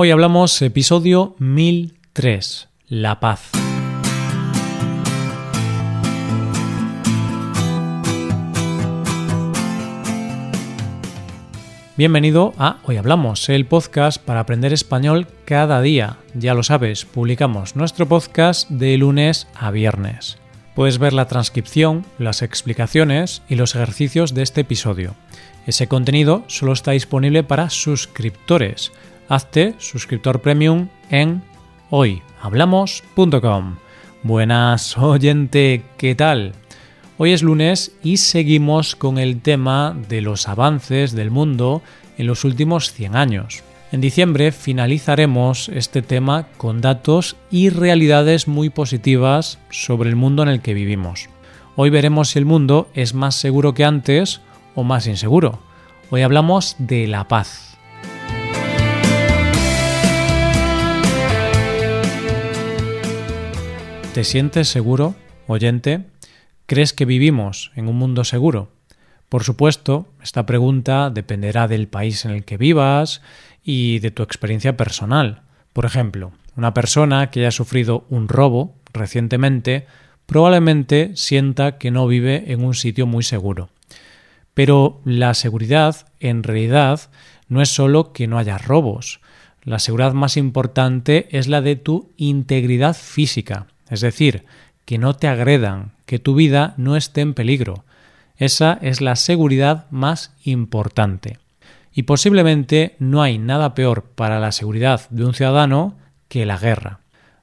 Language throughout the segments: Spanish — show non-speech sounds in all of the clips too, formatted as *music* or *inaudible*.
Hoy hablamos episodio 1003, La paz. Bienvenido a Hoy Hablamos, el podcast para aprender español cada día. Ya lo sabes, publicamos nuestro podcast de lunes a viernes. Puedes ver la transcripción, las explicaciones y los ejercicios de este episodio. Ese contenido solo está disponible para suscriptores hazte suscriptor premium en hoyhablamos.com. Buenas oyente, ¿qué tal? Hoy es lunes y seguimos con el tema de los avances del mundo en los últimos 100 años. En diciembre finalizaremos este tema con datos y realidades muy positivas sobre el mundo en el que vivimos. Hoy veremos si el mundo es más seguro que antes o más inseguro. Hoy hablamos de la paz. ¿Te sientes seguro, oyente? ¿Crees que vivimos en un mundo seguro? Por supuesto, esta pregunta dependerá del país en el que vivas y de tu experiencia personal. Por ejemplo, una persona que haya sufrido un robo recientemente probablemente sienta que no vive en un sitio muy seguro. Pero la seguridad, en realidad, no es solo que no haya robos. La seguridad más importante es la de tu integridad física, es decir, que no te agredan, que tu vida no esté en peligro. Esa es la seguridad más importante. Y posiblemente no hay nada peor para la seguridad de un ciudadano que la guerra.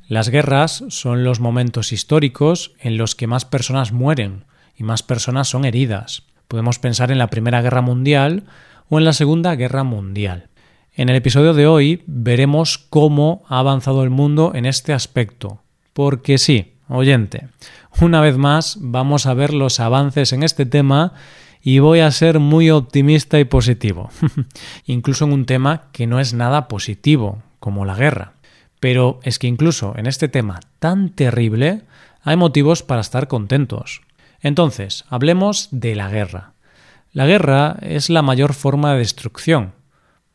Las guerras son los momentos históricos en los que más personas mueren y más personas son heridas. Podemos pensar en la Primera Guerra Mundial o en la Segunda Guerra Mundial. En el episodio de hoy veremos cómo ha avanzado el mundo en este aspecto, porque sí, oyente, una vez más vamos a ver los avances en este tema y voy a ser muy optimista y positivo, *laughs* incluso en un tema que no es nada positivo, como la guerra. Pero es que incluso en este tema tan terrible hay motivos para estar contentos. Entonces, hablemos de la guerra. La guerra es la mayor forma de destrucción.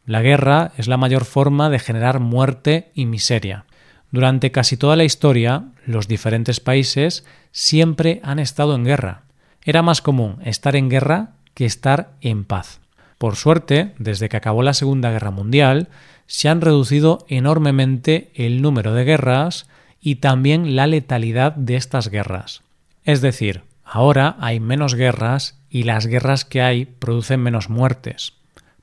La guerra es la mayor forma de generar muerte y miseria. Durante casi toda la historia, los diferentes países siempre han estado en guerra. Era más común estar en guerra que estar en paz. Por suerte, desde que acabó la Segunda Guerra Mundial, se han reducido enormemente el número de guerras y también la letalidad de estas guerras. Es decir, ahora hay menos guerras y las guerras que hay producen menos muertes.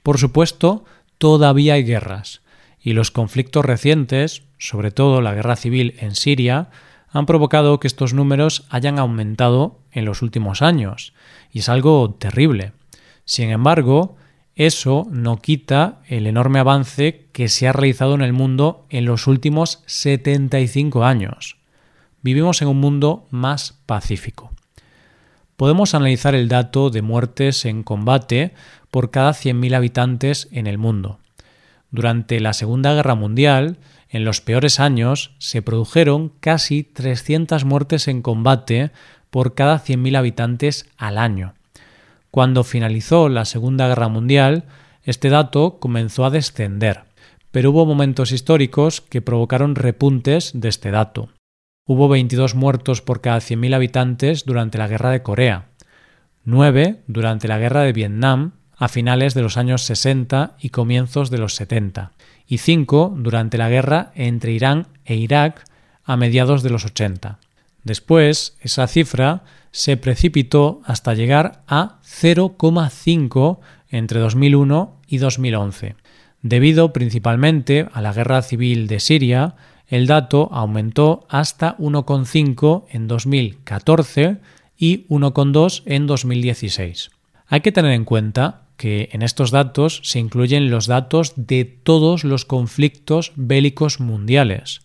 Por supuesto, todavía hay guerras, y los conflictos recientes, sobre todo la guerra civil en Siria, han provocado que estos números hayan aumentado en los últimos años, y es algo terrible. Sin embargo, eso no quita el enorme avance que se ha realizado en el mundo en los últimos 75 años. Vivimos en un mundo más pacífico. Podemos analizar el dato de muertes en combate por cada 100.000 habitantes en el mundo. Durante la Segunda Guerra Mundial, en los peores años, se produjeron casi 300 muertes en combate por cada 100.000 habitantes al año. Cuando finalizó la Segunda Guerra Mundial, este dato comenzó a descender, pero hubo momentos históricos que provocaron repuntes de este dato. Hubo 22 muertos por cada 100.000 habitantes durante la Guerra de Corea, 9 durante la Guerra de Vietnam a finales de los años 60 y comienzos de los 70, y cinco durante la guerra entre Irán e Irak a mediados de los 80. Después, esa cifra se precipitó hasta llegar a 0,5 entre 2001 y 2011. Debido principalmente a la guerra civil de Siria, el dato aumentó hasta 1,5 en 2014 y 1,2 en 2016. Hay que tener en cuenta que en estos datos se incluyen los datos de todos los conflictos bélicos mundiales,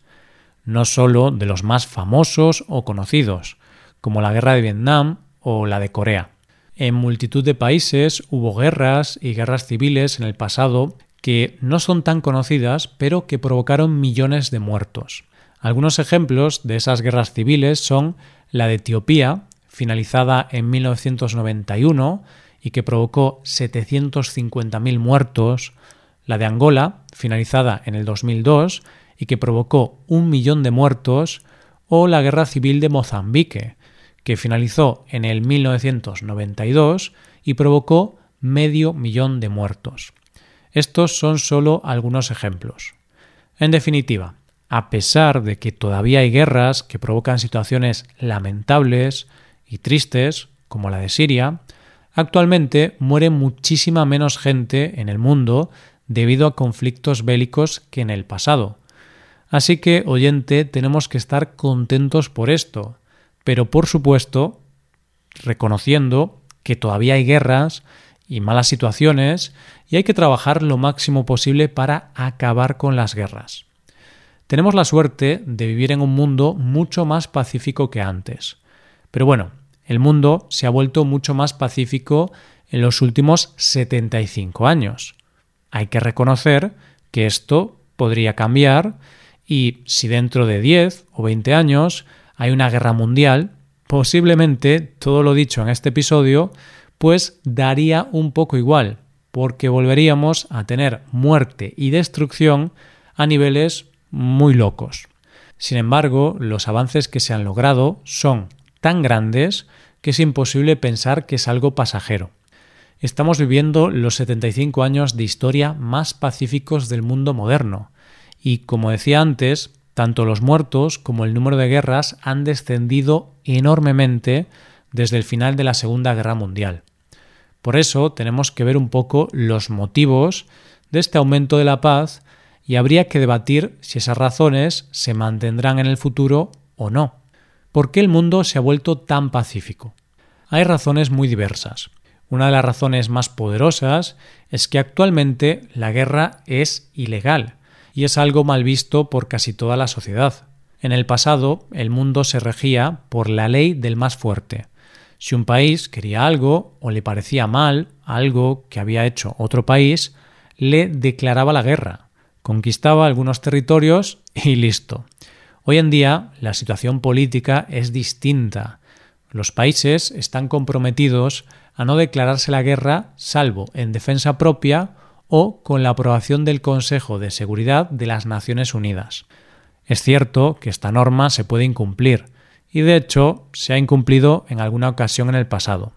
no solo de los más famosos o conocidos, como la guerra de Vietnam o la de Corea. En multitud de países hubo guerras y guerras civiles en el pasado que no son tan conocidas, pero que provocaron millones de muertos. Algunos ejemplos de esas guerras civiles son la de Etiopía, finalizada en 1991, y que provocó 750.000 muertos, la de Angola, finalizada en el 2002 y que provocó un millón de muertos, o la Guerra Civil de Mozambique, que finalizó en el 1992 y provocó medio millón de muertos. Estos son solo algunos ejemplos. En definitiva, a pesar de que todavía hay guerras que provocan situaciones lamentables y tristes, como la de Siria, actualmente muere muchísima menos gente en el mundo debido a conflictos bélicos que en el pasado. Así que, oyente, tenemos que estar contentos por esto, pero por supuesto, reconociendo que todavía hay guerras y malas situaciones y hay que trabajar lo máximo posible para acabar con las guerras. Tenemos la suerte de vivir en un mundo mucho más pacífico que antes. Pero bueno, el mundo se ha vuelto mucho más pacífico en los últimos 75 años. Hay que reconocer que esto podría cambiar y si dentro de 10 o 20 años hay una guerra mundial, posiblemente todo lo dicho en este episodio pues daría un poco igual, porque volveríamos a tener muerte y destrucción a niveles muy locos. Sin embargo, los avances que se han logrado son tan grandes que es imposible pensar que es algo pasajero. Estamos viviendo los 75 años de historia más pacíficos del mundo moderno, y como decía antes, tanto los muertos como el número de guerras han descendido enormemente desde el final de la Segunda Guerra Mundial. Por eso tenemos que ver un poco los motivos de este aumento de la paz y habría que debatir si esas razones se mantendrán en el futuro o no. ¿Por qué el mundo se ha vuelto tan pacífico? Hay razones muy diversas. Una de las razones más poderosas es que actualmente la guerra es ilegal y es algo mal visto por casi toda la sociedad. En el pasado el mundo se regía por la ley del más fuerte. Si un país quería algo o le parecía mal algo que había hecho otro país, le declaraba la guerra, conquistaba algunos territorios y listo. Hoy en día la situación política es distinta. Los países están comprometidos a no declararse la guerra salvo en defensa propia o con la aprobación del Consejo de Seguridad de las Naciones Unidas. Es cierto que esta norma se puede incumplir, y de hecho se ha incumplido en alguna ocasión en el pasado.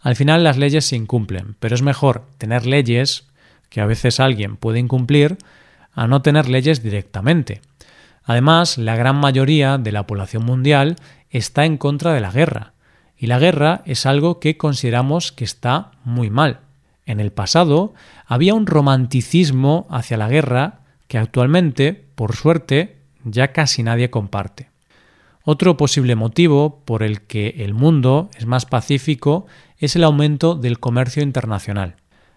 Al final las leyes se incumplen, pero es mejor tener leyes que a veces alguien puede incumplir a no tener leyes directamente. Además, la gran mayoría de la población mundial está en contra de la guerra, y la guerra es algo que consideramos que está muy mal. En el pasado había un romanticismo hacia la guerra que actualmente, por suerte, ya casi nadie comparte. Otro posible motivo por el que el mundo es más pacífico es el aumento del comercio internacional.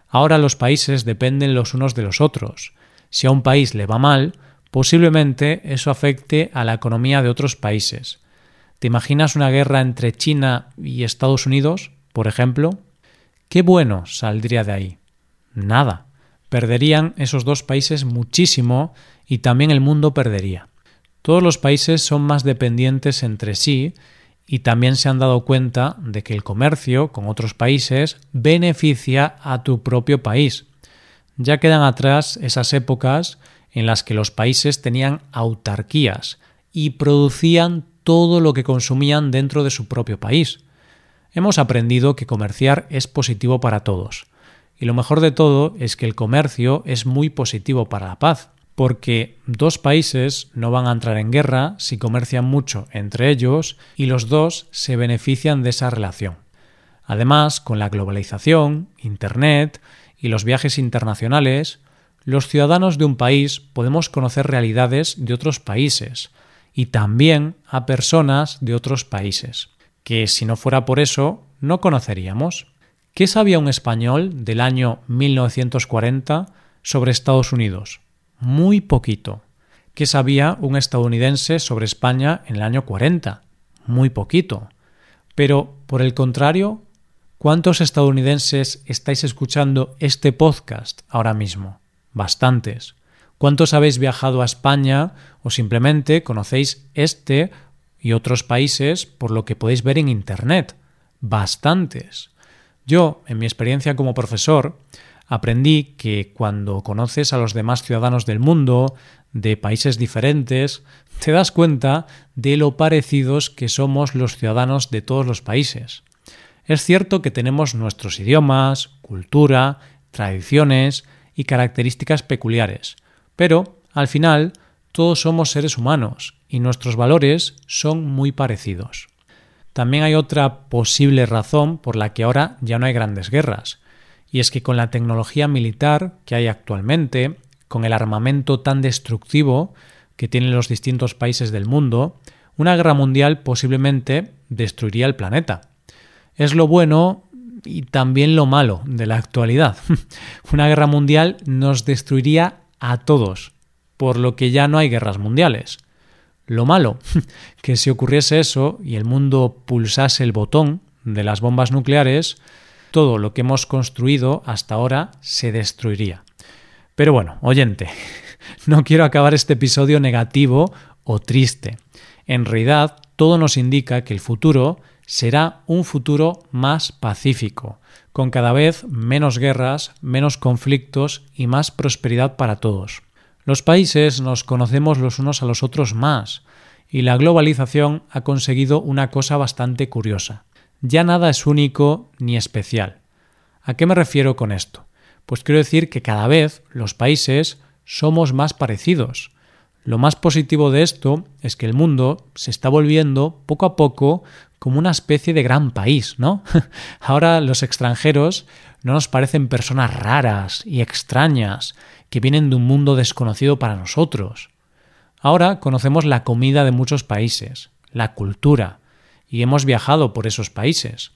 Ahora los países dependen los unos de los otros. Si a un país le va mal, posiblemente eso afecte a la economía de otros países. ¿Te imaginas una guerra entre China y Estados Unidos, por ejemplo? ¿Qué bueno saldría de ahí? Nada. Perderían esos dos países muchísimo y también el mundo perdería. Todos los países son más dependientes entre sí y también se han dado cuenta de que el comercio con otros países beneficia a tu propio país. Ya quedan atrás esas épocas en las que los países tenían autarquías y producían todo lo que consumían dentro de su propio país. Hemos aprendido que comerciar es positivo para todos. Y lo mejor de todo es que el comercio es muy positivo para la paz porque dos países no van a entrar en guerra si comercian mucho entre ellos y los dos se benefician de esa relación. Además, con la globalización, Internet y los viajes internacionales, los ciudadanos de un país podemos conocer realidades de otros países y también a personas de otros países, que si no fuera por eso no conoceríamos. ¿Qué sabía un español del año 1940 sobre Estados Unidos? muy poquito. ¿Qué sabía un estadounidense sobre España en el año 40? Muy poquito. Pero, por el contrario, ¿cuántos estadounidenses estáis escuchando este podcast ahora mismo? Bastantes. ¿Cuántos habéis viajado a España o simplemente conocéis este y otros países por lo que podéis ver en Internet? Bastantes. Yo, en mi experiencia como profesor, aprendí que cuando conoces a los demás ciudadanos del mundo, de países diferentes, te das cuenta de lo parecidos que somos los ciudadanos de todos los países. Es cierto que tenemos nuestros idiomas, cultura, tradiciones y características peculiares, pero, al final, todos somos seres humanos y nuestros valores son muy parecidos. También hay otra posible razón por la que ahora ya no hay grandes guerras, y es que con la tecnología militar que hay actualmente, con el armamento tan destructivo que tienen los distintos países del mundo, una guerra mundial posiblemente destruiría el planeta. Es lo bueno y también lo malo de la actualidad. *laughs* una guerra mundial nos destruiría a todos, por lo que ya no hay guerras mundiales. Lo malo, *laughs* que si ocurriese eso y el mundo pulsase el botón de las bombas nucleares, todo lo que hemos construido hasta ahora se destruiría. Pero bueno, oyente, *laughs* no quiero acabar este episodio negativo o triste. En realidad, todo nos indica que el futuro será un futuro más pacífico, con cada vez menos guerras, menos conflictos y más prosperidad para todos. Los países nos conocemos los unos a los otros más, y la globalización ha conseguido una cosa bastante curiosa. Ya nada es único ni especial. ¿A qué me refiero con esto? Pues quiero decir que cada vez los países somos más parecidos. Lo más positivo de esto es que el mundo se está volviendo poco a poco como una especie de gran país, ¿no? *laughs* Ahora los extranjeros no nos parecen personas raras y extrañas que vienen de un mundo desconocido para nosotros. Ahora conocemos la comida de muchos países, la cultura, y hemos viajado por esos países.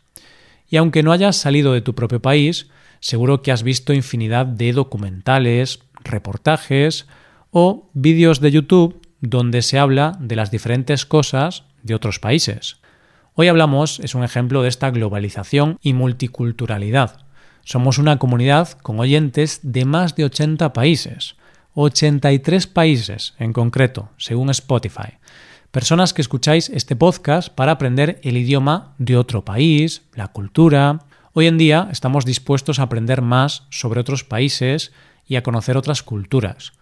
Y aunque no hayas salido de tu propio país, seguro que has visto infinidad de documentales, reportajes o vídeos de YouTube donde se habla de las diferentes cosas de otros países. Hoy hablamos es un ejemplo de esta globalización y multiculturalidad. Somos una comunidad con oyentes de más de 80 países, 83 países en concreto, según Spotify. Personas que escucháis este podcast para aprender el idioma de otro país, la cultura, Hoy en día estamos dispuestos a aprender más sobre otros países y a conocer otras culturas,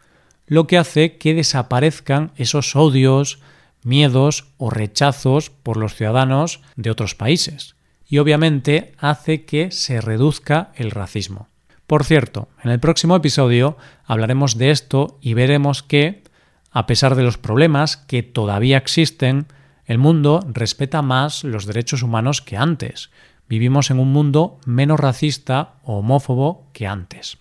lo que hace que desaparezcan esos odios, miedos o rechazos por los ciudadanos de otros países. Y obviamente hace que se reduzca el racismo. Por cierto, en el próximo episodio hablaremos de esto y veremos que, a pesar de los problemas que todavía existen, el mundo respeta más los derechos humanos que antes, Vivimos en un mundo menos racista o homófobo que antes.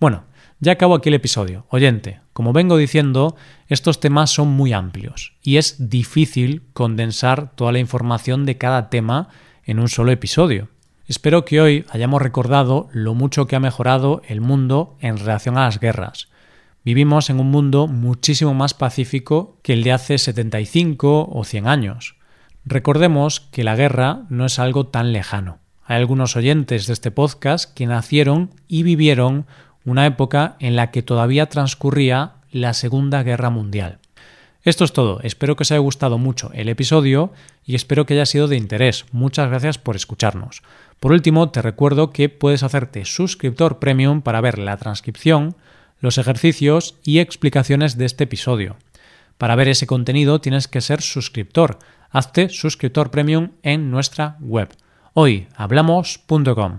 Bueno, ya acabo aquí el episodio. Oyente, como vengo diciendo, estos temas son muy amplios y es difícil condensar toda la información de cada tema en un solo episodio. Espero que hoy hayamos recordado lo mucho que ha mejorado el mundo en relación a las guerras. Vivimos en un mundo muchísimo más pacífico que el de hace 75 o 100 años. Recordemos que la guerra no es algo tan lejano. Hay algunos oyentes de este podcast que nacieron y vivieron una época en la que todavía transcurría la Segunda Guerra Mundial. Esto es todo, espero que os haya gustado mucho el episodio y espero que haya sido de interés. Muchas gracias por escucharnos. Por último, te recuerdo que puedes hacerte suscriptor premium para ver la transcripción, los ejercicios y explicaciones de este episodio. Para ver ese contenido tienes que ser suscriptor hazte suscriptor premium en nuestra web hoyhablamos.com.